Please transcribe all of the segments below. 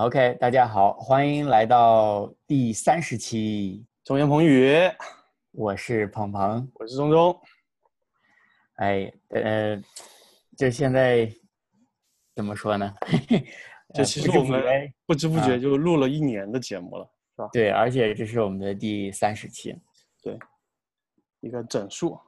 OK，大家好，欢迎来到第三十期。中言彭语，我是鹏鹏，我是钟钟。哎，呃，就现在怎么说呢？这其实我们不知不觉就录了一年的节目了，是吧？对，而且这是我们的第三十期，对，一个整数。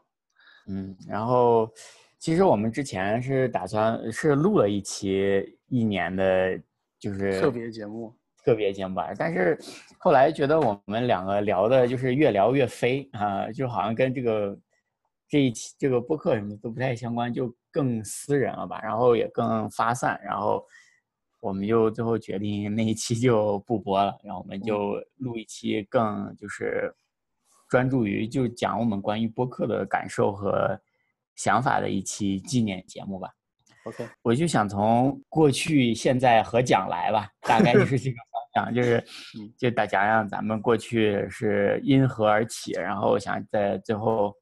嗯，然后其实我们之前是打算是录了一期一年的，就是特别节目，特别节目吧。但是后来觉得我们两个聊的就是越聊越飞啊，就好像跟这个这一期这个播客什么都不太相关，就更私人了吧，然后也更发散，然后我们就最后决定那一期就不播了，然后我们就录一期更就是。专注于就讲我们关于播客的感受和想法的一期纪念节目吧。OK，我就想从过去、现在和将来吧，大概就是这个方向，就是 就大讲讲咱们过去是因何而起，然后想在最后，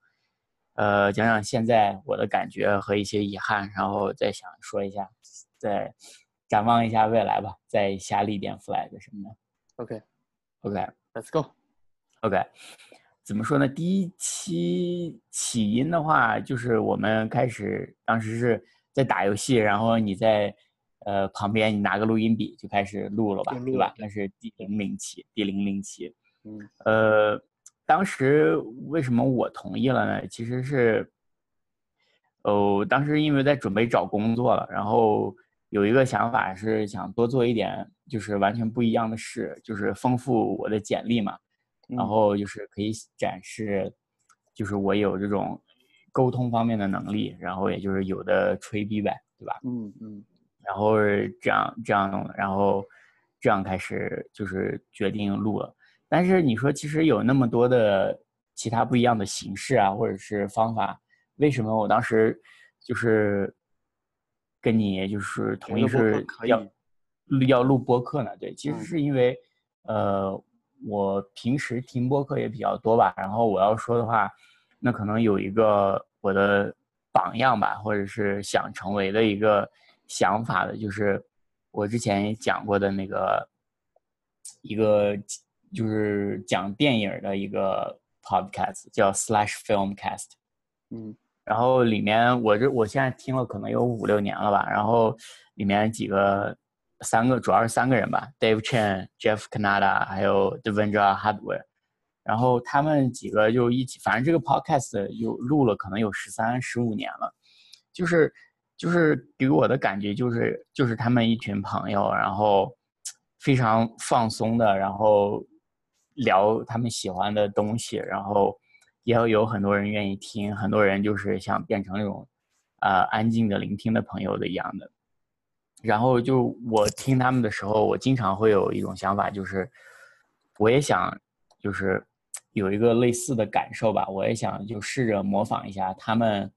呃，讲讲现在我的感觉和一些遗憾，然后再想说一下，再展望一下未来吧，再下立点 flag 什么的。OK，OK，Let's go，OK。怎么说呢？第一期起因的话，就是我们开始当时是在打游戏，然后你在呃旁边，你拿个录音笔就开始录了吧，对吧？那是第零零期，第零零期。嗯。呃，当时为什么我同意了呢？其实是，哦，当时因为在准备找工作了，然后有一个想法是想多做一点，就是完全不一样的事，就是丰富我的简历嘛。然后就是可以展示，就是我有这种沟通方面的能力，然后也就是有的吹逼呗，对吧？嗯嗯。然后这样这样，然后这样开始就是决定录了。但是你说其实有那么多的其他不一样的形式啊，或者是方法，为什么我当时就是跟你就是同意是要要录播客呢？对，其实是因为呃。我平时听播客也比较多吧，然后我要说的话，那可能有一个我的榜样吧，或者是想成为的一个想法的，就是我之前也讲过的那个一个就是讲电影的一个 podcast，叫 Slash Filmcast。嗯，然后里面我这我现在听了可能有五六年了吧，然后里面几个。三个主要是三个人吧，Dave Chen、Jeff Canada 还有 Devendra Hardware，然后他们几个就一起，反正这个 podcast 有录了可能有十三、十五年了，就是就是给我的感觉就是就是他们一群朋友，然后非常放松的，然后聊他们喜欢的东西，然后也要有很多人愿意听，很多人就是想变成那种呃安静的聆听的朋友的一样的。然后就我听他们的时候，我经常会有一种想法，就是我也想，就是有一个类似的感受吧。我也想就试着模仿一下他们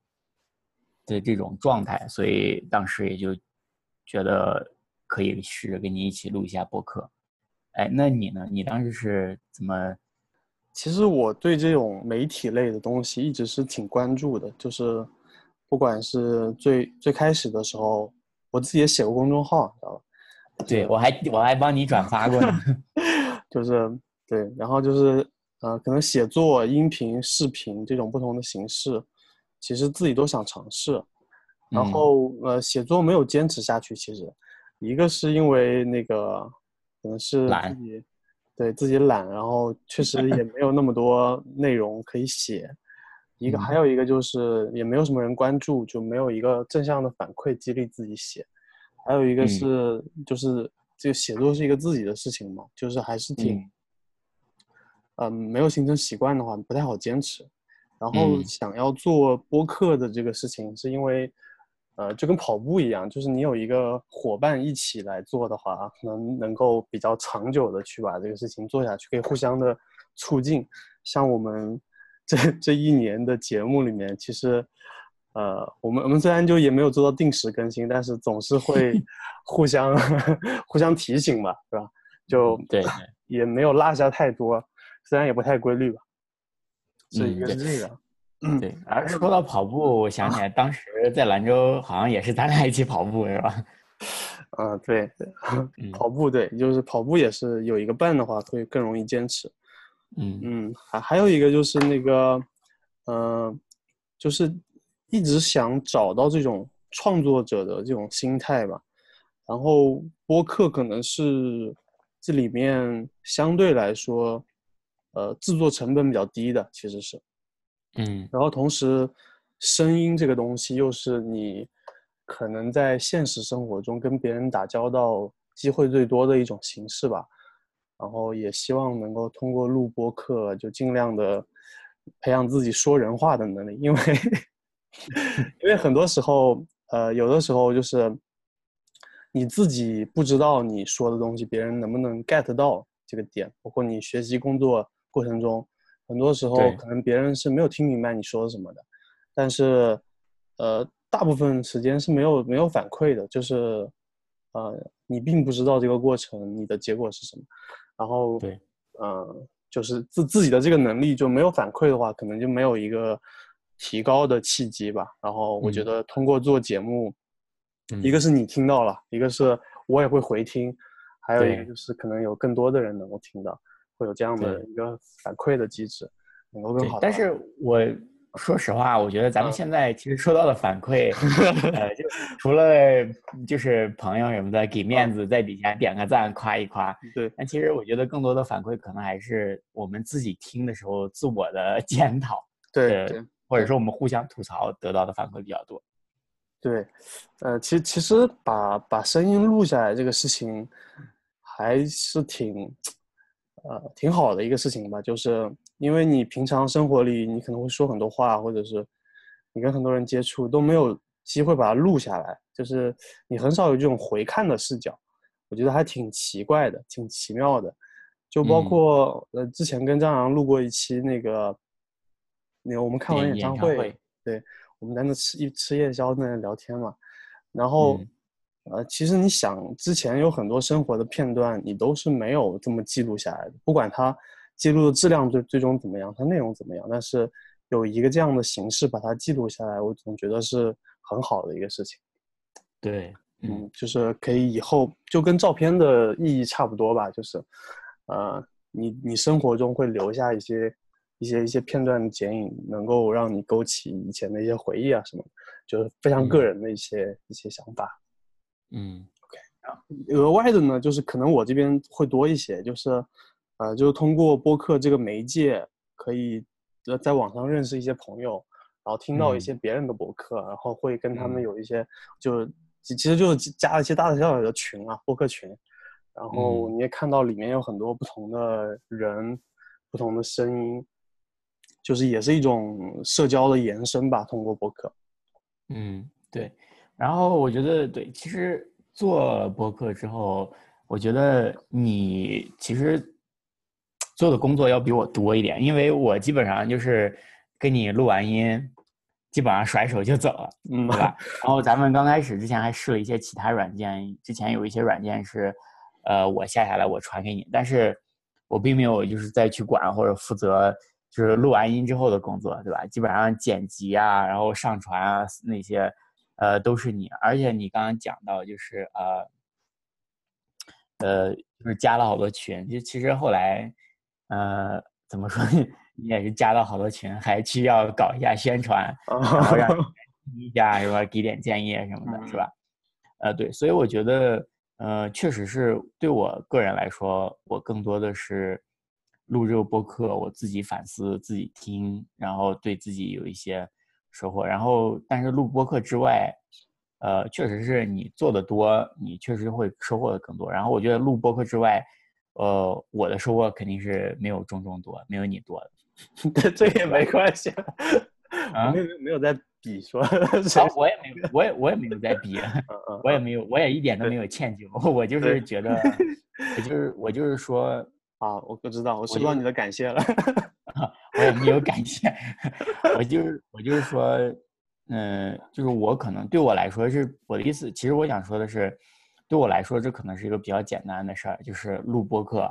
的这种状态，所以当时也就觉得可以试着跟你一起录一下播客。哎，那你呢？你当时是怎么？其实我对这种媒体类的东西一直是挺关注的，就是不管是最最开始的时候。我自己也写过公众号，知道吧？对，我还我还帮你转发过呢。就是对，然后就是呃，可能写作、音频、视频这种不同的形式，其实自己都想尝试。然后呃，写作没有坚持下去，其实一个是因为那个可能是自己对自己懒，然后确实也没有那么多内容可以写。一个还有一个就是也没有什么人关注，就没有一个正向的反馈激励自己写。还有一个是就是这个写作是一个自己的事情嘛，就是还是挺，嗯，没有形成习惯的话不太好坚持。然后想要做播客的这个事情，是因为，呃，就跟跑步一样，就是你有一个伙伴一起来做的话，可能能够比较长久的去把这个事情做下去，可以互相的促进。像我们。这这一年的节目里面，其实，呃，我们我们虽然就也没有做到定时更新，但是总是会 互相 互相提醒吧，是吧？就对，也没有落下太多，虽然也不太规律吧。所以就是这个。嗯，对。而说到跑步，我想起来当时在兰州好像也是咱俩一起跑步，是吧？啊，对，跑步对，就是跑步也是有一个伴的话会更容易坚持。嗯嗯，还还有一个就是那个，嗯，就是一直想找到这种创作者的这种心态吧。然后播客可能是这里面相对来说，呃，制作成本比较低的，其实是。嗯。然后同时，声音这个东西又是你。可能在现实生活中跟别人打交道机会最多的一种形式吧，然后也希望能够通过录播课就尽量的培养自己说人话的能力，因为因为很多时候，呃，有的时候就是你自己不知道你说的东西别人能不能 get 到这个点，包括你学习工作过程中，很多时候可能别人是没有听明白你说什么的，但是，呃。大部分时间是没有没有反馈的，就是，呃，你并不知道这个过程你的结果是什么，然后对，嗯，就是自自己的这个能力就没有反馈的话，可能就没有一个提高的契机吧。然后我觉得通过做节目，一个是你听到了，一个是我也会回听，还有一个就是可能有更多的人能够听到，会有这样的一个反馈的机制，能够更好。但是我。说实话，我觉得咱们现在其实收到的反馈，呃，就除了就是朋友什么的给面子，在底下点个赞夸一夸，对。但其实我觉得更多的反馈可能还是我们自己听的时候自我的 检讨，对，或者说我们互相吐槽得到的反馈比较多。对，呃，其实其实把把声音录下来这个事情还是挺，呃，挺好的一个事情吧，就是。因为你平常生活里，你可能会说很多话，或者是你跟很多人接触都没有机会把它录下来，就是你很少有这种回看的视角，我觉得还挺奇怪的，挺奇妙的。就包括呃，之前跟张扬录过一期那个，那个我们看完演唱会，对，我们在那吃一吃夜宵，在那聊天嘛，然后呃，其实你想之前有很多生活的片段，你都是没有这么记录下来的，不管它。记录的质量最最终怎么样？它内容怎么样？但是有一个这样的形式把它记录下来，我总觉得是很好的一个事情。对，嗯，就是可以以后就跟照片的意义差不多吧，就是，呃，你你生活中会留下一些一些一些片段的剪影，能够让你勾起以前的一些回忆啊什么，就是非常个人的一些一些想法。嗯，OK，额外的呢，就是可能我这边会多一些，就是。呃，就是通过播客这个媒介，可以呃在网上认识一些朋友，然后听到一些别人的博客，然后会跟他们有一些，就其实就是加一些大大小小的群啊，播客群，然后你也看到里面有很多不同的人，不同的声音，就是也是一种社交的延伸吧，通过博客。嗯，对。然后我觉得，对，其实做博客之后，我觉得你其实。做的工作要比我多一点，因为我基本上就是跟你录完音，基本上甩手就走了，嗯，对吧？然后咱们刚开始之前还试了一些其他软件，之前有一些软件是，呃，我下下来我传给你，但是我并没有就是再去管或者负责就是录完音之后的工作，对吧？基本上剪辑啊，然后上传啊那些，呃，都是你。而且你刚刚讲到就是呃，呃，就是加了好多群，就其实后来。呃，怎么说呢？你也是加了好多群，还需要搞一下宣传，然后让听一下，是吧？给点建议什么的，是吧？呃，对，所以我觉得，呃，确实是对我个人来说，我更多的是录这个播客，我自己反思，自己听，然后对自己有一些收获。然后，但是录播课之外，呃，确实是你做的多，你确实会收获的更多。然后，我觉得录播课之外。呃，我的收获肯定是没有中中多，没有你多的。对，这也没关系。啊，没有没有在比说。我也没有，我也我也没有在比，我也没有，我也一点都没有歉疚。我就是觉得，我就是我就是说啊，我不知道，我收到你的感谢了。我没有感谢，我就是我就是说，嗯，就是我可能对我来说是我的意思。其实我想说的是。对我来说，这可能是一个比较简单的事儿，就是录播课，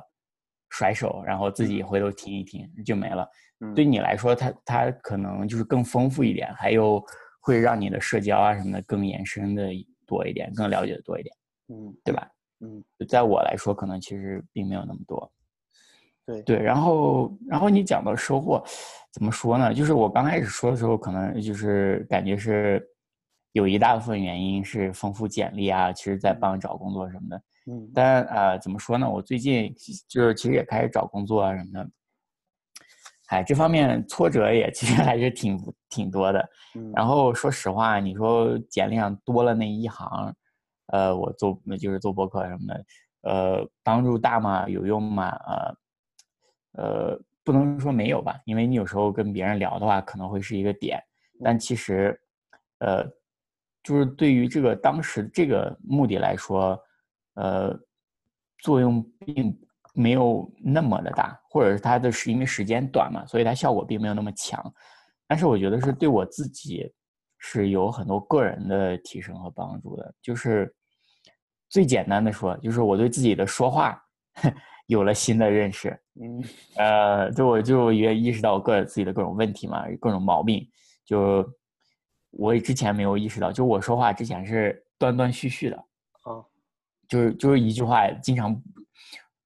甩手，然后自己回头听一听就没了。对你来说，它它可能就是更丰富一点，还有会让你的社交啊什么的更延伸的多一点，更了解的多一点。嗯，对吧？嗯，在我来说，可能其实并没有那么多。对对，然后然后你讲到收获，怎么说呢？就是我刚开始说的时候，可能就是感觉是有一大部分原因是丰富简历啊，其实在帮找工作什么的。嗯，但呃，怎么说呢？我最近就是其实也开始找工作啊什么的，哎，这方面挫折也 其实还是挺挺多的。嗯，然后说实话，你说简历上多了那一行，呃，我做那就是做博客什么的，呃，帮助大吗？有用吗？呃。呃，不能说没有吧，因为你有时候跟别人聊的话，可能会是一个点，但其实，呃，就是对于这个当时这个目的来说，呃，作用并没有那么的大，或者是它的是因为时间短嘛，所以它效果并没有那么强。但是我觉得是对我自己是有很多个人的提升和帮助的。就是最简单的说，就是我对自己的说话。有了新的认识，嗯，呃，就我就也意识到各自己的各种问题嘛，各种毛病，就我之前没有意识到，就我说话之前是断断续续的，啊，就是就是一句话，经常，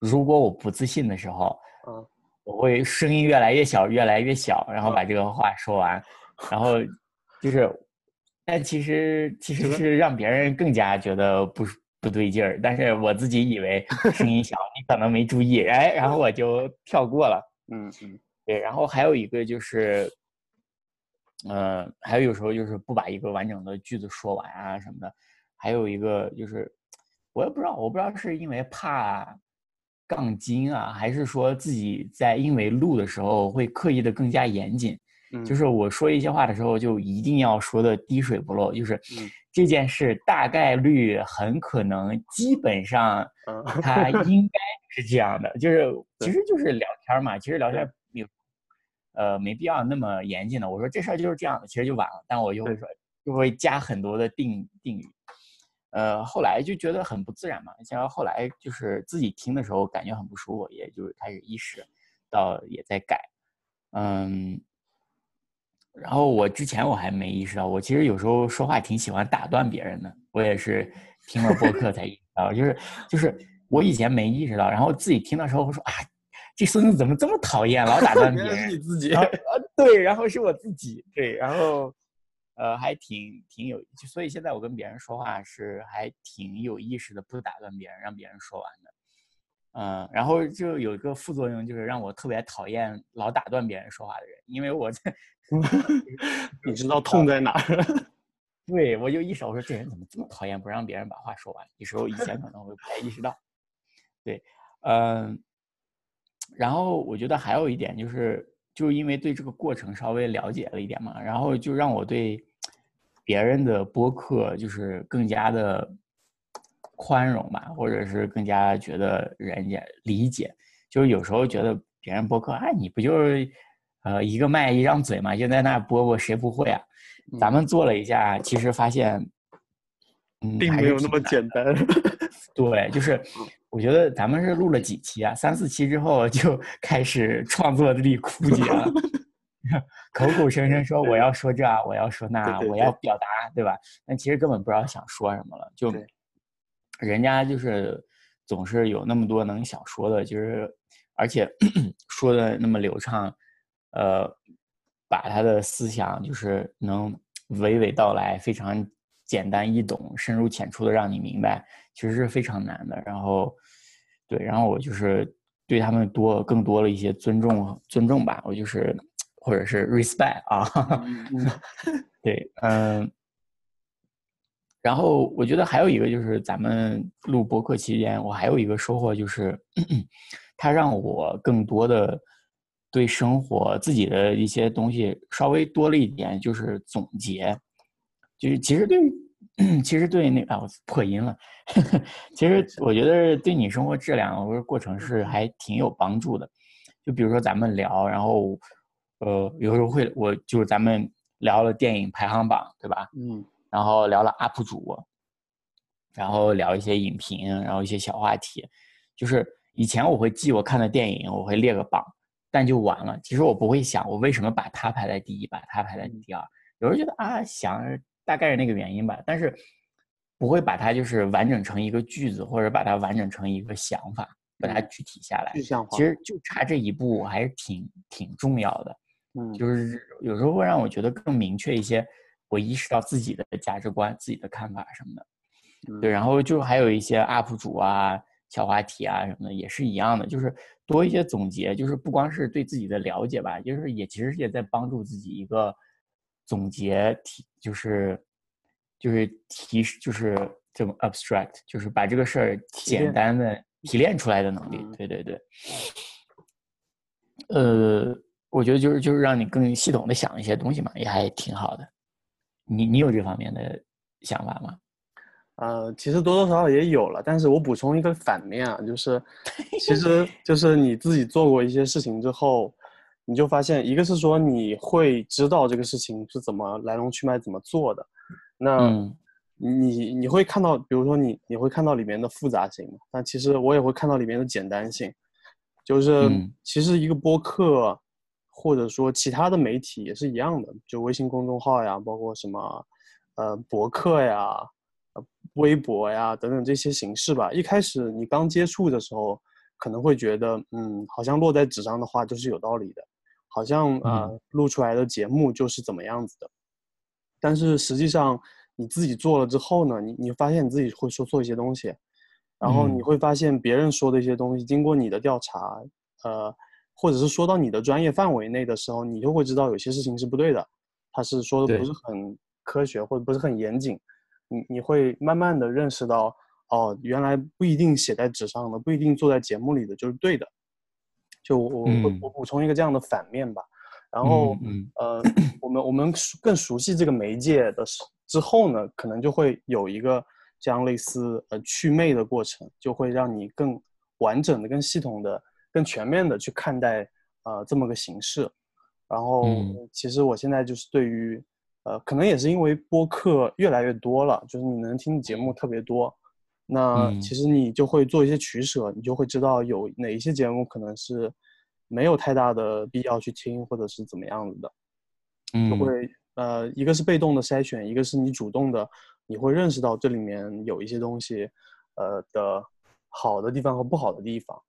如果我不自信的时候，嗯，我会声音越来越小，越来越小，然后把这个话说完，然后就是，但其实其实是让别人更加觉得不。不对劲儿，但是我自己以为 声音小，你可能没注意，哎，然后我就跳过了。嗯嗯，对，然后还有一个就是，呃，还有有时候就是不把一个完整的句子说完啊什么的，还有一个就是，我也不知道，我不知道是因为怕杠精啊，还是说自己在因为录的时候会刻意的更加严谨。就是我说一些话的时候，就一定要说的滴水不漏。就是这件事大概率很可能，基本上，它应该是这样的。就是 其实就是聊天嘛，其实聊天有，呃，没必要那么严谨的。我说这事儿就是这样的，其实就完了。但我就会说，就会加很多的定定语。呃，后来就觉得很不自然嘛。像后来就是自己听的时候感觉很不舒服，也就是开始意识到也在改。嗯。然后我之前我还没意识到，我其实有时候说话挺喜欢打断别人的。我也是听了播客才意识到，就是就是我以前没意识到，然后自己听的时候我说啊，这孙子怎么这么讨厌，老打断 别人。是你自己。啊，对，然后是我自己，对，然后呃还挺挺有，所以现在我跟别人说话是还挺有意识的，不打断别人，让别人说完的。嗯，然后就有一个副作用，就是让我特别讨厌老打断别人说话的人，因为我在，你知道痛在哪儿？对，我就意识到，我说这人怎么这么讨厌，不让别人把话说完。有时候以前可能会不太意识到。对，嗯，然后我觉得还有一点就是，就因为对这个过程稍微了解了一点嘛，然后就让我对别人的播客就是更加的。宽容吧，或者是更加觉得人家理解，就是有时候觉得别人播客，哎，你不就是，呃，一个麦一张嘴嘛，就在那播播，谁不会啊？咱们做了一下，其实发现，嗯，并没有那么简单。对，就是我觉得咱们是录了几期啊，三四期之后就开始创作力枯竭了，口口声声说我要说这，我要说那，我要表达，对吧？但其实根本不知道想说什么了，就。人家就是总是有那么多能想说的，就是而且 说的那么流畅，呃，把他的思想就是能娓娓道来，非常简单易懂、深入浅出的让你明白，其实是非常难的。然后，对，然后我就是对他们多更多了一些尊重，尊重吧，我就是或者是 respect 啊，对，嗯。然后我觉得还有一个就是咱们录播客期间，我还有一个收获就是，它让我更多的对生活自己的一些东西稍微多了一点，就是总结，就是其实对，其实对那啊我破音了，其实我觉得对你生活质量或者过程是还挺有帮助的。就比如说咱们聊，然后呃有时候会我就是咱们聊了电影排行榜，对吧？嗯。然后聊了 UP 主，然后聊一些影评，然后一些小话题。就是以前我会记我看的电影，我会列个榜，但就完了。其实我不会想我为什么把它排在第一，把它排在第二。有人觉得啊，想大概是那个原因吧。但是不会把它就是完整成一个句子，或者把它完整成一个想法，把它具体下来。具象化。其实就差这一步还是挺挺重要的。嗯，就是有时候会让我觉得更明确一些，我意识到自己的价值观、自己的看法什么的。对，然后就还有一些 UP 主啊、小话题啊什么的，也是一样的，就是多一些总结，就是不光是对自己的了解吧，就是也其实也在帮助自己一个总结提，就是就是提就是这么 abstract，就是把这个事儿简单的提炼出来的能力。对对对。呃，我觉得就是就是让你更系统的想一些东西嘛，也还挺好的。你你有这方面的想法吗？呃，其实多多少少也有了，但是我补充一个反面啊，就是，其实就是你自己做过一些事情之后，你就发现，一个是说你会知道这个事情是怎么来龙去脉怎么做的，那你你会看到，比如说你你会看到里面的复杂性，但其实我也会看到里面的简单性，就是其实一个播客或者说其他的媒体也是一样的，就微信公众号呀，包括什么呃博客呀。微博呀，等等这些形式吧。一开始你刚接触的时候，可能会觉得，嗯，好像落在纸上的话就是有道理的，好像啊录出来的节目就是怎么样子的。但是实际上你自己做了之后呢，你你发现你自己会说错一些东西，然后你会发现别人说的一些东西，经过你的调查，呃，或者是说到你的专业范围内的时候，你就会知道有些事情是不对的，他是说的不是很科学或者不是很严谨。你你会慢慢的认识到，哦，原来不一定写在纸上的，不一定做在节目里的就是对的。就我我我补充一个这样的反面吧。然后，呃，我们我们更熟悉这个媒介的时之后呢，可能就会有一个这样类似呃祛魅的过程，就会让你更完整的、更系统的、更全面的去看待呃这么个形式。然后，其实我现在就是对于。呃，可能也是因为播客越来越多了，就是你能听的节目特别多，那其实你就会做一些取舍，你就会知道有哪一些节目可能是没有太大的必要去听，或者是怎么样子的，就会呃，一个是被动的筛选，一个是你主动的，你会认识到这里面有一些东西，呃的好的地方和不好的地方。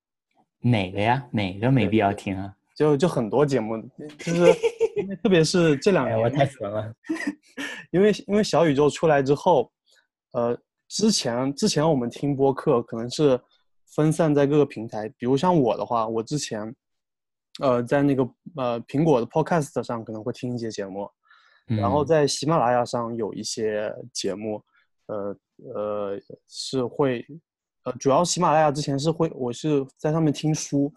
哪个呀？哪个没必要听啊？就就很多节目，就是因为特别是这两年，我太损了。因为因为小宇宙出来之后，呃，之前之前我们听播客可能是分散在各个平台，比如像我的话，我之前，呃，在那个呃苹果的 Podcast 上可能会听一些节目，然后在喜马拉雅上有一些节目，呃呃是会，呃主要喜马拉雅之前是会我是在上面听书，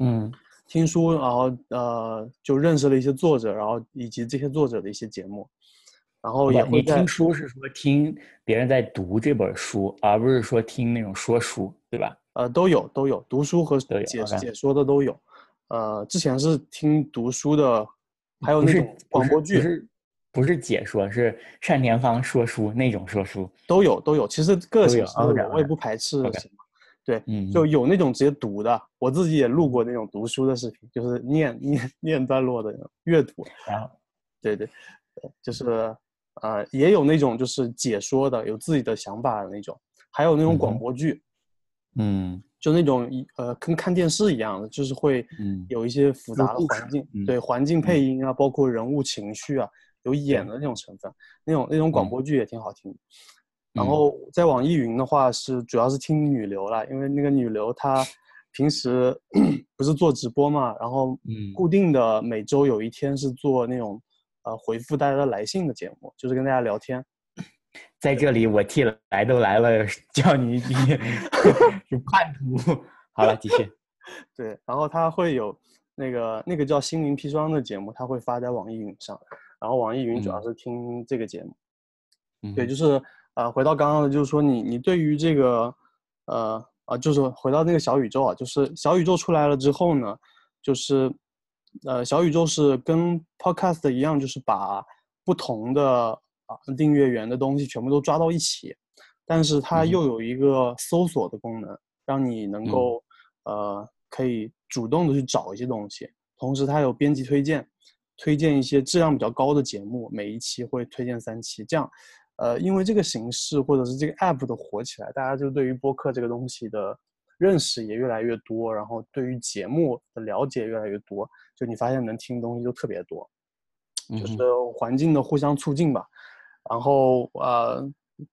嗯。听书，然后呃，就认识了一些作者，然后以及这些作者的一些节目，然后也会听书是说听别人在读这本书，而不是说听那种说书，对吧？呃，都有都有，读书和解解说的都有。呃，之前是听读书的，还有那种广播剧，不是不是解说，是单田芳说书那种说书，都有都有。其实个性我也不排斥。对，嗯，就有那种直接读的，我自己也录过那种读书的视频，就是念念念段落的阅读。啊，对对，就是，呃，也有那种就是解说的，有自己的想法的那种，还有那种广播剧，嗯，就那种呃跟看电视一样的，就是会有一些复杂的环境，对环境配音啊，包括人物情绪啊，有演的那种成分，那种那种广播剧也挺好听。然后在网易云的话是主要是听女流了，因为那个女流她 平时 不是做直播嘛，然后固定的每周有一天是做那种呃回复大家的来信的节目，就是跟大家聊天。在这里我替来都来了，叫你你 是叛徒。好了，继续。对，然后他会有那个那个叫心灵砒霜的节目，他会发在网易云上，然后网易云主要是听这个节目。对，就是。啊，回到刚刚的，就是说你你对于这个，呃啊，就是回到那个小宇宙啊，就是小宇宙出来了之后呢，就是，呃，小宇宙是跟 Podcast 一样，就是把不同的啊订阅源的东西全部都抓到一起，但是它又有一个搜索的功能，让你能够呃可以主动的去找一些东西，同时它有编辑推荐，推荐一些质量比较高的节目，每一期会推荐三期，这样。呃，因为这个形式或者是这个 app 的火起来，大家就对于播客这个东西的认识也越来越多，然后对于节目的了解越来越多，就你发现能听东西就特别多，就是环境的互相促进吧。然后呃，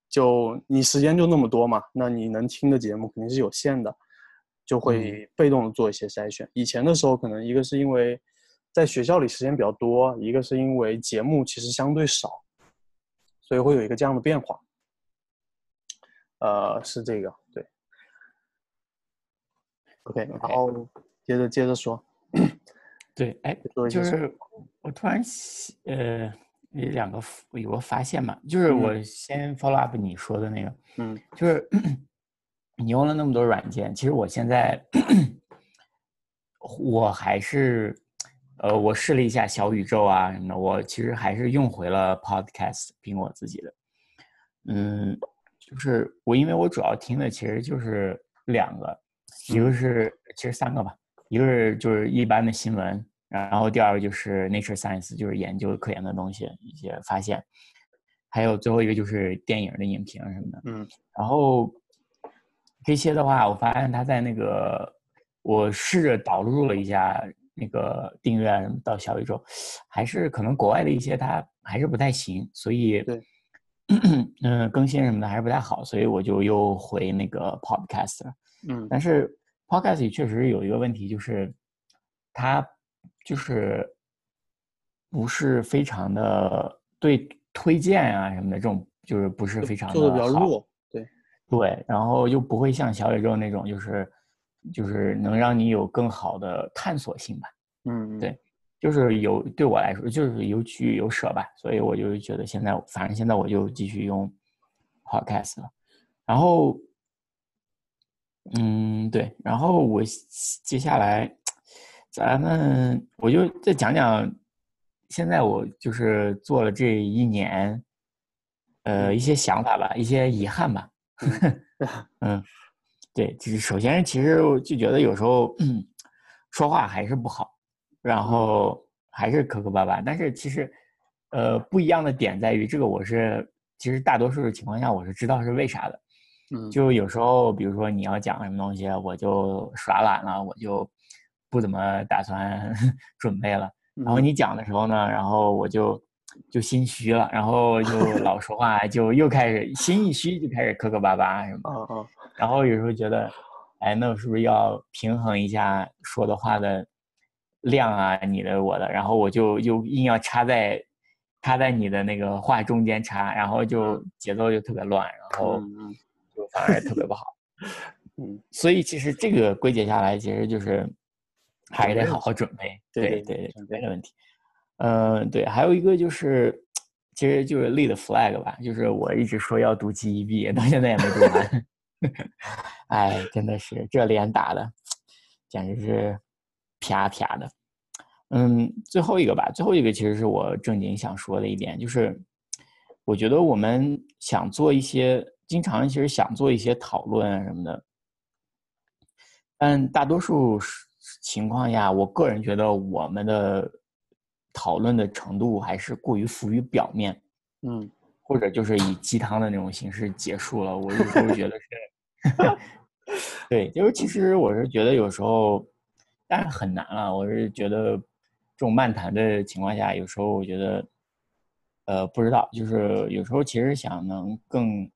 就你时间就那么多嘛，那你能听的节目肯定是有限的，就会被动的做一些筛选。以前的时候，可能一个是因为在学校里时间比较多，一个是因为节目其实相对少。所以会有一个这样的变化，呃，是这个对，OK，然后接着接着说，对，哎，就是我突然呃两个有个发现嘛，就是我。先 follow up 你说的那个，嗯，就是 你用了那么多软件，其实我现在 我还是。呃，我试了一下小宇宙啊什么的，我其实还是用回了 Podcast，苹果自己的。嗯，就是我因为我主要听的其实就是两个，一个是其实三个吧，一个是就是一般的新闻，然后第二个就是 Nature Science，就是研究科研的东西一些发现，还有最后一个就是电影的影评什么的。嗯，然后这些的话，我发现它在那个我试着导入了一下。那个订阅什么到小宇宙，还是可能国外的一些它还是不太行，所以对，嗯，更新什么的还是不太好，所以我就又回那个 Podcast 了。嗯，但是 Podcast 确实有一个问题，就是它就是不是非常的对推荐啊什么的这种，就是不是非常的做的比较弱，对对，然后又不会像小宇宙那种就是。就是能让你有更好的探索性吧，嗯，对，就是有对我来说就是有取有舍吧，所以我就觉得现在反正现在我就继续用 Podcast 了，然后，嗯，对，然后我接下来咱们我就再讲讲，现在我就是做了这一年，呃，一些想法吧，一些遗憾吧，嗯。对，就是首先，其实就觉得有时候 说话还是不好，然后还是磕磕巴巴。但是其实，呃，不一样的点在于，这个我是其实大多数情况下我是知道是为啥的。嗯，就有时候，比如说你要讲什么东西，我就耍懒了，我就不怎么打算 准备了。然后你讲的时候呢，然后我就就心虚了，然后就老说话，就又开始心一虚就开始磕磕巴巴什么。嗯嗯。然后有时候觉得，哎，那我是不是要平衡一下说的话的量啊？你的我的，然后我就又硬要插在插在你的那个话中间插，然后就节奏就特别乱，然后就反而特别不好。嗯，所以其实这个归结下来，其实就是还是得好好准备。对对对，准备的问题。嗯，对，还有一个就是，其实就是立的 flag 吧，就是我一直说要读 GEB，到现在也没读完。哎，真的是这脸打的，简直是啪啪的。嗯，最后一个吧，最后一个其实是我正经想说的一点，就是我觉得我们想做一些，经常其实想做一些讨论啊什么的，但大多数情况下，我个人觉得我们的讨论的程度还是过于浮于表面。嗯。或者就是以鸡汤的那种形式结束了，我有时候觉得是，对，就是其实我是觉得有时候，但是很难了。我是觉得这种漫谈的情况下，有时候我觉得，呃，不知道，就是有时候其实想能更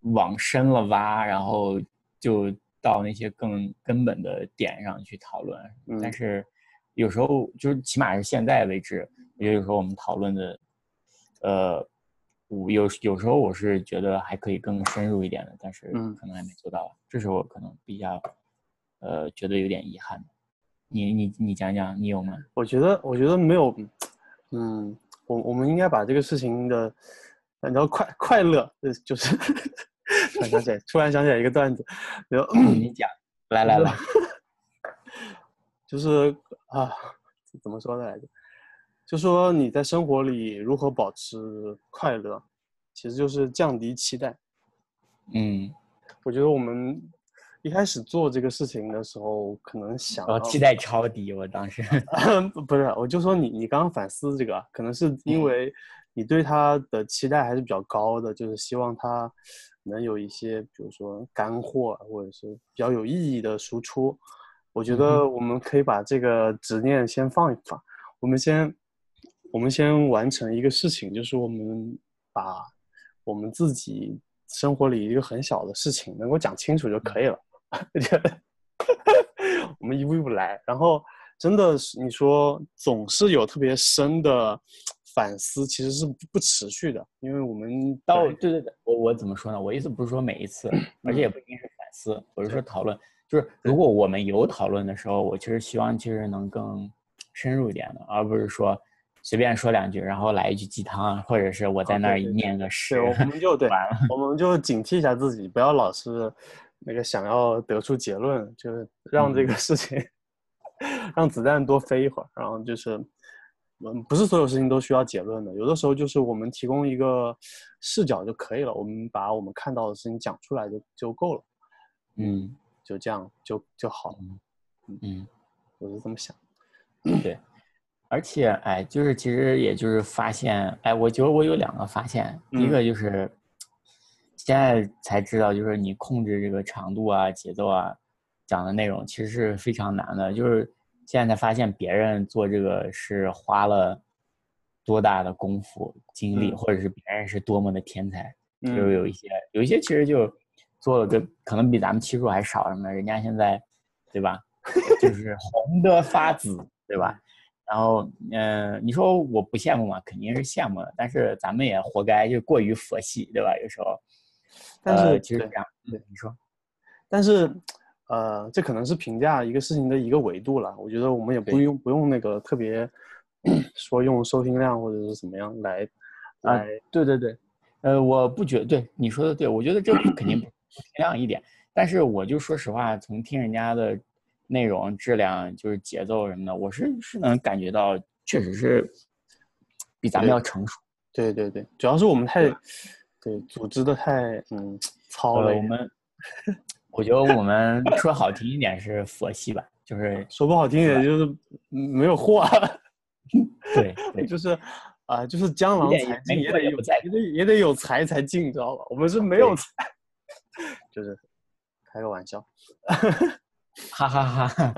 往深了挖，然后就到那些更根本的点上去讨论。但是有时候就是起码是现在为止，我觉得有时候我们讨论的，呃。有有时候我是觉得还可以更深入一点的，但是可能还没做到，这是我可能比较，呃，觉得有点遗憾的。你你你讲讲，你有吗？我觉得我觉得没有，嗯，我我们应该把这个事情的，你知道快快乐，呃，就是突然想起来，突然想起来一个段子，有你讲，来来来，就是啊，怎么说的来着？就说你在生活里如何保持快乐，其实就是降低期待。嗯，我觉得我们一开始做这个事情的时候，可能想哦，期待超低，我当时 不是，我就说你你刚刚反思这个，可能是因为你对他的期待还是比较高的，就是希望他能有一些，比如说干货或者是比较有意义的输出。我觉得我们可以把这个执念先放一放，我们先我们先完成一个事情，就是我们把我们自己生活里一个很小的事情能够讲清楚就可以了。我们一步一步来，然后真的是你说总是有特别深的反思，其实是不持续的，因为我们到对对对，我我怎么说呢？我意思不是说每一次，而且也不一定是反思，我是说讨论。就是如果我们有讨论的时候，我其实希望其实能更深入一点的，而不是说随便说两句，然后来一句鸡汤，或者是我在那儿念个诗，我们就对，我们就警惕一下自己，不要老是那个想要得出结论，就是让这个事情 让子弹多飞一会儿，然后就是，嗯，不是所有事情都需要结论的，有的时候就是我们提供一个视角就可以了，我们把我们看到的事情讲出来就就够了，嗯。就这样就就好了，嗯，我是这么想，对，而且哎，就是其实也就是发现，哎，我觉得我有两个发现，一个就是现在才知道，就是你控制这个长度啊、节奏啊、讲的内容，其实是非常难的。就是现在才发现，别人做这个是花了多大的功夫、精力，或者是别人是多么的天才，就是有一些有一些其实就。做了个可能比咱们期数还少什么，人家现在，对吧？就是红的发紫，对吧？然后，嗯，你说我不羡慕嘛？肯定是羡慕的，但是咱们也活该，就过于佛系，对吧？有时候，但是其实这样，对你说，但是，呃，这可能是评价一个事情的一个维度了。我觉得我们也不用不用那个特别 说用收听量或者是怎么样来来，对对对，呃，我不觉对你说的对，我觉得这肯定不。平量一点，但是我就说实话，从听人家的内容质量，就是节奏什么的，我是是能感觉到，确实是比咱们要成熟。对对对，主要是我们太对组织的太嗯糙了。我们我觉得我们说好听一点是佛系吧，就是说不好听一点就是没有货。对，就是啊，就是江郎才尽也得有才，也得也得有才才进，你知道吧？我们是没有才。就是开个玩笑，哈哈哈，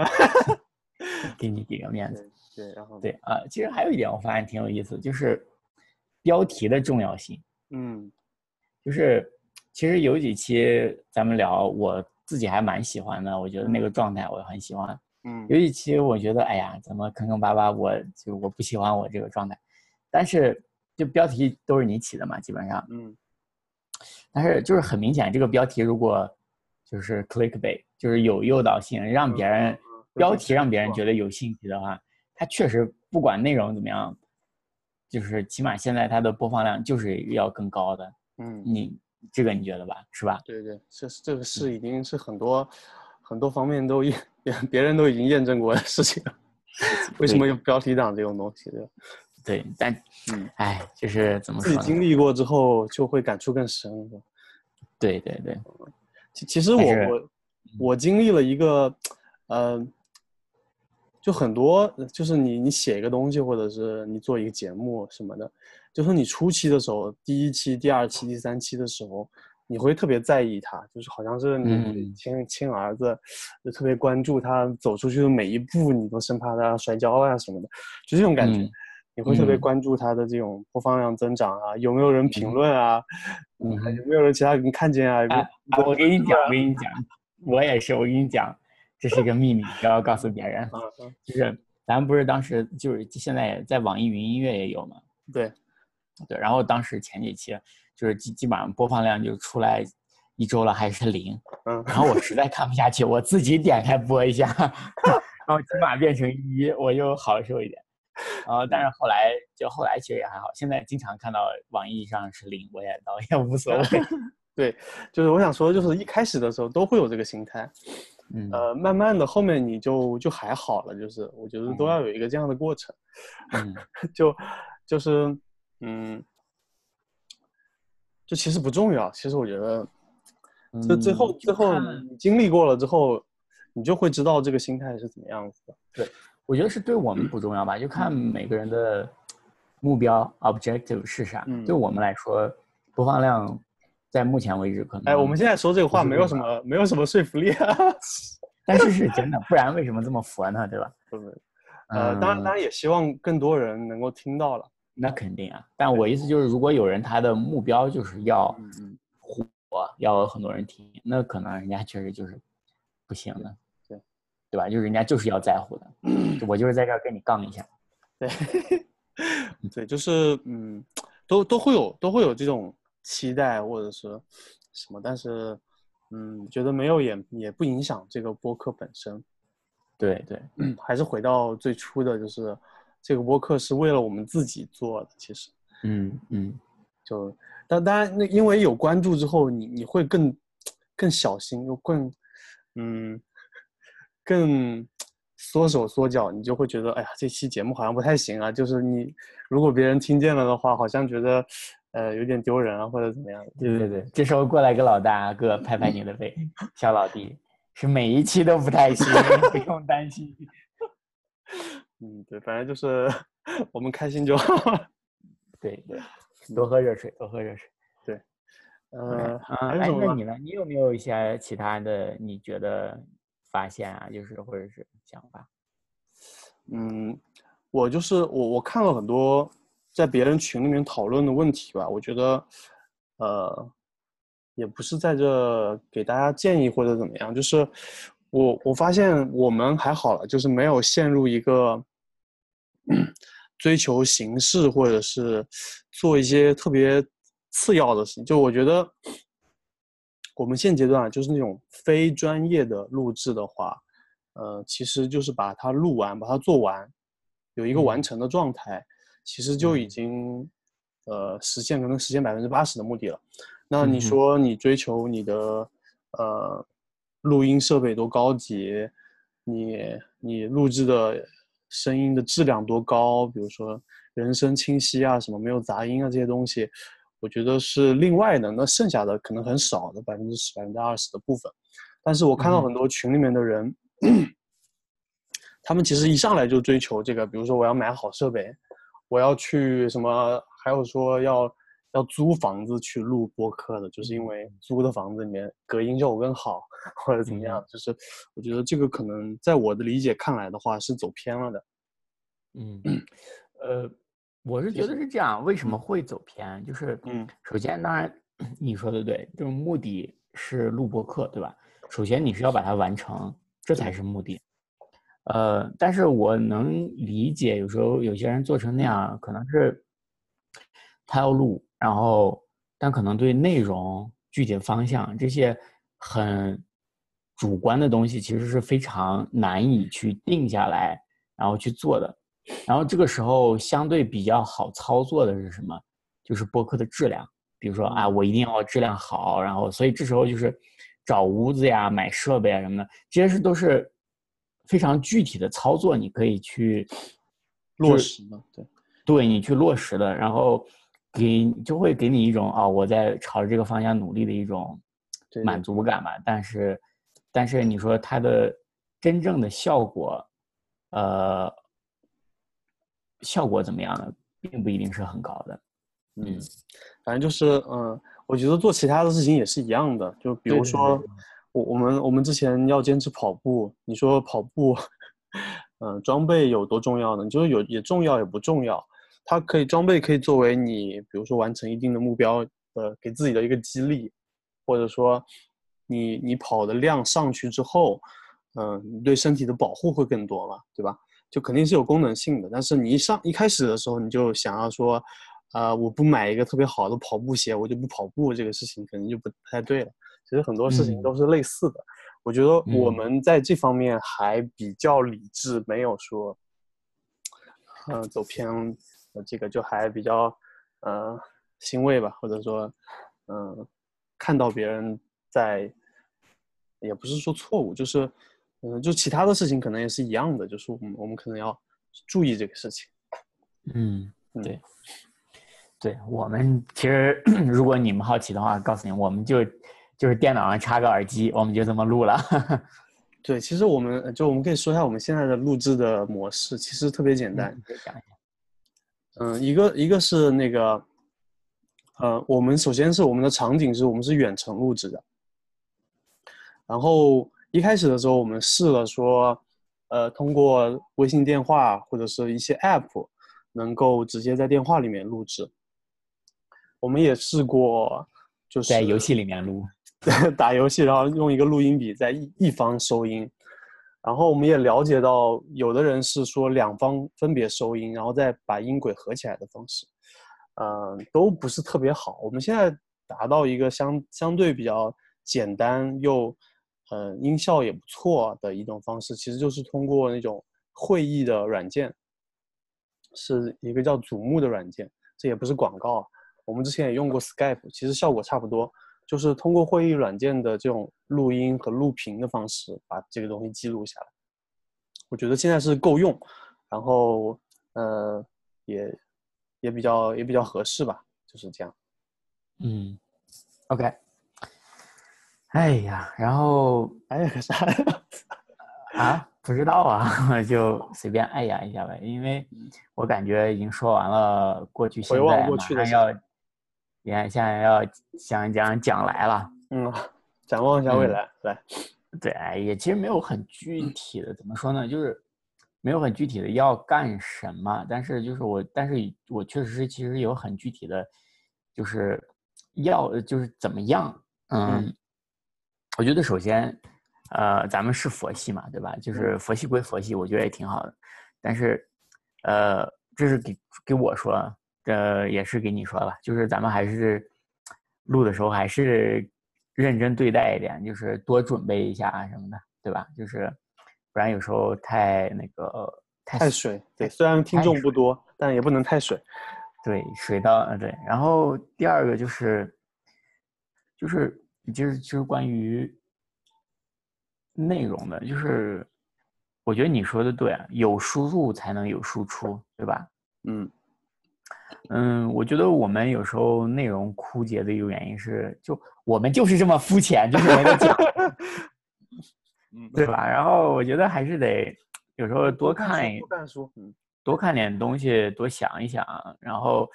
给你给个面子。对，然后对啊，其实还有一点我发现挺有意思，就是标题的重要性。嗯，就是其实有几期咱们聊，我自己还蛮喜欢的，我觉得那个状态我很喜欢。嗯，有几期我觉得，哎呀，怎么坑坑巴巴，我就我不喜欢我这个状态。但是就标题都是你起的嘛，基本上。嗯。但是就是很明显，这个标题如果就是 clickbait，就是有诱导性，让别人标题让别人觉得有兴趣的话，它确实不管内容怎么样，就是起码现在它的播放量就是要更高的。嗯，你这个你觉得吧？是吧？对对，这这个是已经是很多很多方面都验别人都已经验证过的事情了。为什么用标题党这种东西？对吧？对，但嗯，哎，就是怎么说？自己经历过之后，就会感触更深。对对对，其其实我我我经历了一个，呃，就很多，就是你你写一个东西，或者是你做一个节目什么的，就是你初期的时候，第一期、第二期、第三期的时候，你会特别在意他，就是好像是你亲亲儿子，就特别关注他走出去的每一步，你都生怕他摔跤啊什么的，就这种感觉。你会特别关注他的这种播放量增长啊，有没有人评论啊？嗯，有没有人其他人看见啊？我跟你讲，我跟你讲，我也是，我跟你讲，这是一个秘密，不要告诉别人。就是咱不是当时就是现在在网易云音乐也有嘛？对，对。然后当时前几期就是基基本上播放量就出来一周了还是零，嗯。然后我实在看不下去，我自己点开播一下，然后起码变成一，我就好受一点。然后，但是后来就后来其实也还好，现在经常看到网易上是零，我也倒也无所谓。对，就是我想说，就是一开始的时候都会有这个心态，嗯，呃，慢慢的后面你就就还好了，就是我觉得都要有一个这样的过程，嗯，就就是嗯，就其实不重要，其实我觉得，就最后最后你经历过了之后，你就会知道这个心态是怎么样子的。对，我觉得是对我们不重要吧，就看每个人的目标 objective 是啥。对我们来说，播放量在目前为止可能……哎，我们现在说这个话没有什么没有什么说服力啊。但是是真的，不然为什么这么佛呢？对吧？呃，当然，当然也希望更多人能够听到了。那肯定啊，但我意思就是，如果有人他的目标就是要火，要有很多人听，那可能人家确实就是不行的，对，对吧？就是人家就是要在乎的，我就是在这儿跟你杠一下，对，对，就是嗯，都都会有都会有这种期待或者是什么，但是嗯，觉得没有也也不影响这个播客本身，对对，还是回到最初的就是。这个播客是为了我们自己做的，其实，嗯嗯，就，但当然，那因为有关注之后，你你会更更小心，又更，嗯，更缩手缩脚，你就会觉得，哎呀，这期节目好像不太行啊。就是你如果别人听见了的话，好像觉得，呃，有点丢人啊，或者怎么样。对对对，这时候过来个老大哥 拍拍你的背，小老弟，是每一期都不太行，不用担心。嗯，对，反正就是我们开心就好。对对，多喝热水，多喝热水。对，呃，哎，那你呢？你有没有一些其他的你觉得发现啊？就是或者是想法？嗯，我就是我，我看了很多在别人群里面讨论的问题吧。我觉得，呃，也不是在这给大家建议或者怎么样，就是我我发现我们还好了，就是没有陷入一个。追求形式，或者是做一些特别次要的事情，就我觉得，我们现阶段就是那种非专业的录制的话，呃，其实就是把它录完，把它做完，有一个完成的状态，其实就已经呃实现可能实现百分之八十的目的了。那你说你追求你的呃录音设备多高级，你你录制的。声音的质量多高？比如说人声清晰啊，什么没有杂音啊，这些东西，我觉得是另外的。那剩下的可能很少的百分之十、百分之二十的部分。但是我看到很多群里面的人，他们其实一上来就追求这个，比如说我要买好设备，我要去什么，还有说要要租房子去录播客的，就是因为租的房子里面隔音效果更好。或者怎么样，就是我觉得这个可能在我的理解看来的话是走偏了的。嗯，呃，我是觉得是这样。为什么会走偏？就是，嗯，首先当然你说的对，就是目的是录播客，对吧？首先你是要把它完成，这才是目的。呃，但是我能理解，有时候有些人做成那样，可能是他要录，然后但可能对内容、具体的方向这些很。主观的东西其实是非常难以去定下来，然后去做的。然后这个时候相对比较好操作的是什么？就是播客的质量。比如说啊，我一定要质量好，然后所以这时候就是找屋子呀、买设备啊什么的，这些是都是非常具体的操作，你可以去 落实嘛。对，对你去落实的，然后给就会给你一种啊，我在朝着这个方向努力的一种满足感吧。但是。但是你说它的真正的效果，呃，效果怎么样呢？并不一定是很高的。嗯，反正就是，嗯，我觉得做其他的事情也是一样的。就比如说，我我们我们之前要坚持跑步，你说跑步，嗯，装备有多重要呢？就是有也重要也不重要。它可以装备可以作为你，比如说完成一定的目标的给自己的一个激励，或者说。你你跑的量上去之后，嗯，你对身体的保护会更多嘛，对吧？就肯定是有功能性的。但是你一上一开始的时候，你就想要说，呃，我不买一个特别好的跑步鞋，我就不跑步，这个事情肯定就不太对了。其实很多事情都是类似的。我觉得我们在这方面还比较理智，没有说，嗯，走偏，这个就还比较，呃，欣慰吧，或者说，嗯，看到别人。在，也不是说错误，就是，嗯，就其他的事情可能也是一样的，就是我们我们可能要注意这个事情。嗯，对，对我们其实 如果你们好奇的话，告诉你，我们就就是电脑上插个耳机，我们就这么录了。对，其实我们就我们可以说一下我们现在的录制的模式，其实特别简单。可以讲一下。嗯，一个一个是那个，呃，我们首先是我们的场景是我们是远程录制的，然后一开始的时候我们试了说，呃，通过微信电话或者是一些 App，能够直接在电话里面录制。我们也试过，就是在游戏里面录。打游戏，然后用一个录音笔在一一方收音，然后我们也了解到，有的人是说两方分别收音，然后再把音轨合起来的方式，嗯，都不是特别好。我们现在达到一个相相对比较简单又，呃，音效也不错的一种方式，其实就是通过那种会议的软件，是一个叫祖木的软件，这也不是广告，我们之前也用过 Skype，其实效果差不多。就是通过会议软件的这种录音和录屏的方式，把这个东西记录下来。我觉得现在是够用，然后呃也也比较也比较合适吧，就是这样。嗯，OK。哎呀，然后 哎呀，啥啊？不知道啊，就随便哎呀一下呗，因为我感觉已经说完了过去现在，马上要。你看，现在要想一讲讲来了，嗯，展望一下未来，来，对，也其实没有很具体的，怎么说呢？就是没有很具体的要干什么，但是就是我，但是我确实是其实有很具体的，就是要就是怎么样，嗯，我觉得首先，呃，咱们是佛系嘛，对吧？就是佛系归佛系，我觉得也挺好的，但是，呃，这是给给我说。呃，也是给你说了，就是咱们还是录的时候还是认真对待一点，就是多准备一下什么的，对吧？就是不然有时候太那个太水。对，虽然听众不多，但也不能太水。对，水到呃对。然后第二个就是就是就是就是关于内容的，就是我觉得你说的对，有输入才能有输出，对吧？嗯。嗯，我觉得我们有时候内容枯竭的一个原因是，就我们就是这么肤浅，就是没得讲，嗯，对吧？然后我觉得还是得有时候多看一看书，嗯，多看点东西，多想一想，然后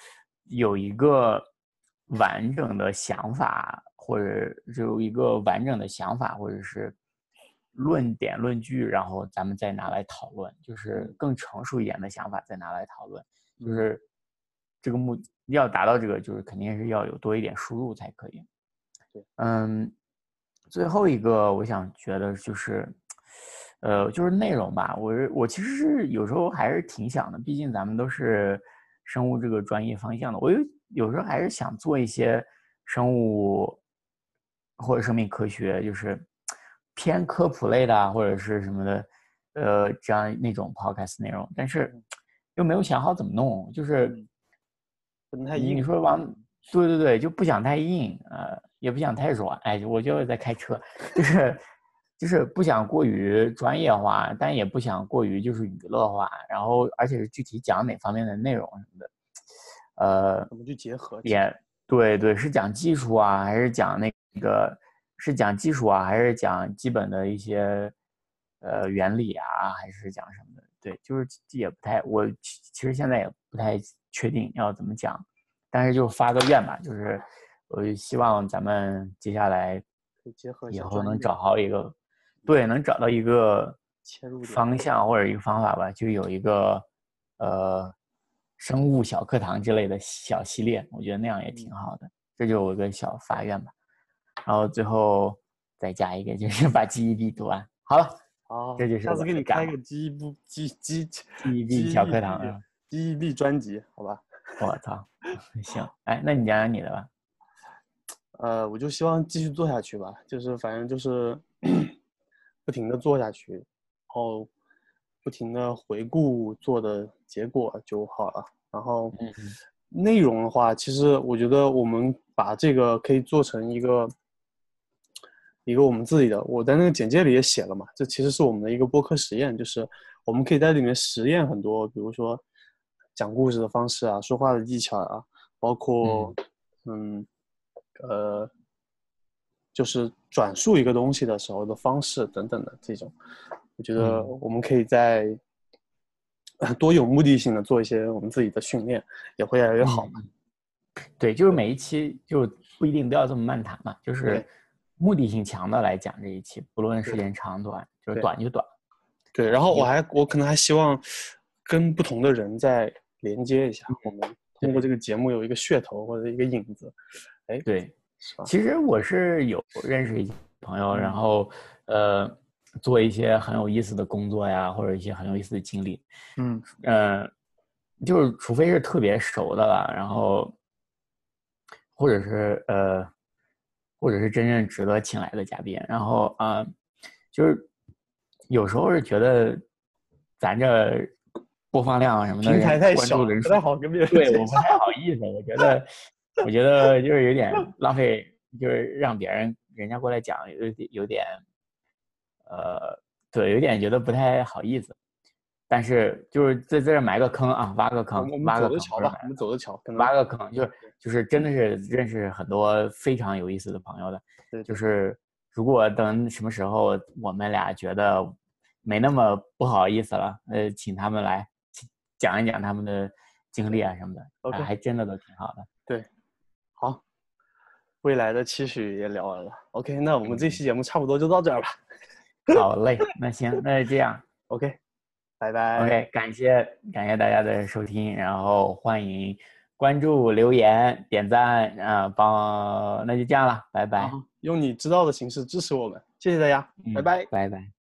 有一个完整的想法，或者有一个完整的想法，或者是论点论据，然后咱们再拿来讨论，就是更成熟一点的想法再拿来讨论，就是。这个目要达到这个，就是肯定是要有多一点输入才可以。对，嗯，最后一个我想觉得就是，呃，就是内容吧。我我其实是有时候还是挺想的，毕竟咱们都是生物这个专业方向的。我有有时候还是想做一些生物或者生命科学，就是偏科普类的或者是什么的，呃，这样那种 podcast 内容，但是又没有想好怎么弄，就是。不能太硬，你说往，对对对，就不想太硬，呃，也不想太软，哎，我就在开车，就是，就是不想过于专业化，但也不想过于就是娱乐化，然后而且是具体讲哪方面的内容什么的，呃，怎么去结合？也对对，是讲技术啊，还是讲那个，是讲技术啊，还是讲基本的一些，呃，原理啊，还是讲什么的？对，就是也不太，我其实现在也不太。确定要怎么讲，但是就发个愿吧，就是我希望咱们接下来以后能找好一个，对，能找到一个切入方向或者一个方法吧，就有一个呃生物小课堂之类的小系列，我觉得那样也挺好的。这就我个小发愿吧，然后最后再加一个，就是把记忆力读完。好了，好，这就是下次给你开个记忆部记记记忆力小课堂啊。记忆力专辑，好吧。我 操，行，哎，那你讲讲你的吧。呃，我就希望继续做下去吧，就是反正就是 不停的做下去，然后不停的回顾做的结果就好了。然后内容的话，其实我觉得我们把这个可以做成一个一个我们自己的。我在那个简介里也写了嘛，这其实是我们的一个播客实验，就是我们可以在里面实验很多，比如说。讲故事的方式啊，说话的技巧啊，包括，嗯，呃，就是转述一个东西的时候的方式等等的这种，我觉得我们可以在 多有目的性的做一些我们自己的训练，也会越来越好嘛。对，就是每一期就不一定都要这么漫谈嘛，就是目的性强的来讲这一期，不论时间长短，就是短就短。对，然后我还我可能还希望跟不同的人再连接一下，我们通过这个节目有一个噱头或者一个影子，哎，对，其实我是有认识一些朋友，然嗯。后呃做一些很有意思的工作呀，或者一些很有意思的经历。嗯。嗯，就是除非是特别熟的了，然后或者是呃，或者是真正值得请来的嘉宾，然后啊、呃就是有时候是觉得咱这播放量什么的，平台太小，关注人数不太好跟别人对我不太好意思，我觉得，我觉得就是有点浪费，就是让别人人家过来讲，有点有点，呃，对，有点觉得不太好意思。但是就是在这埋个坑啊，挖个坑挖个坑，吧我们走着瞧，挖个坑，就是就是真的是认识很多非常有意思的朋友的。就是如果等什么时候我们俩觉得没那么不好意思了，呃，请他们来讲一讲他们的经历啊什么的还真的都挺好的。对好，未来的期许也聊完了。OK，那我们这期节目差不多就到这儿吧。好嘞，那行，那就这样 OK，拜拜。，OK，感谢感谢大家的收听，然后欢迎关注、留言、点赞啊、帮，那就这样了，拜拜，用你知道的形式支持我们，谢谢大家，拜嗯拜。拜拜。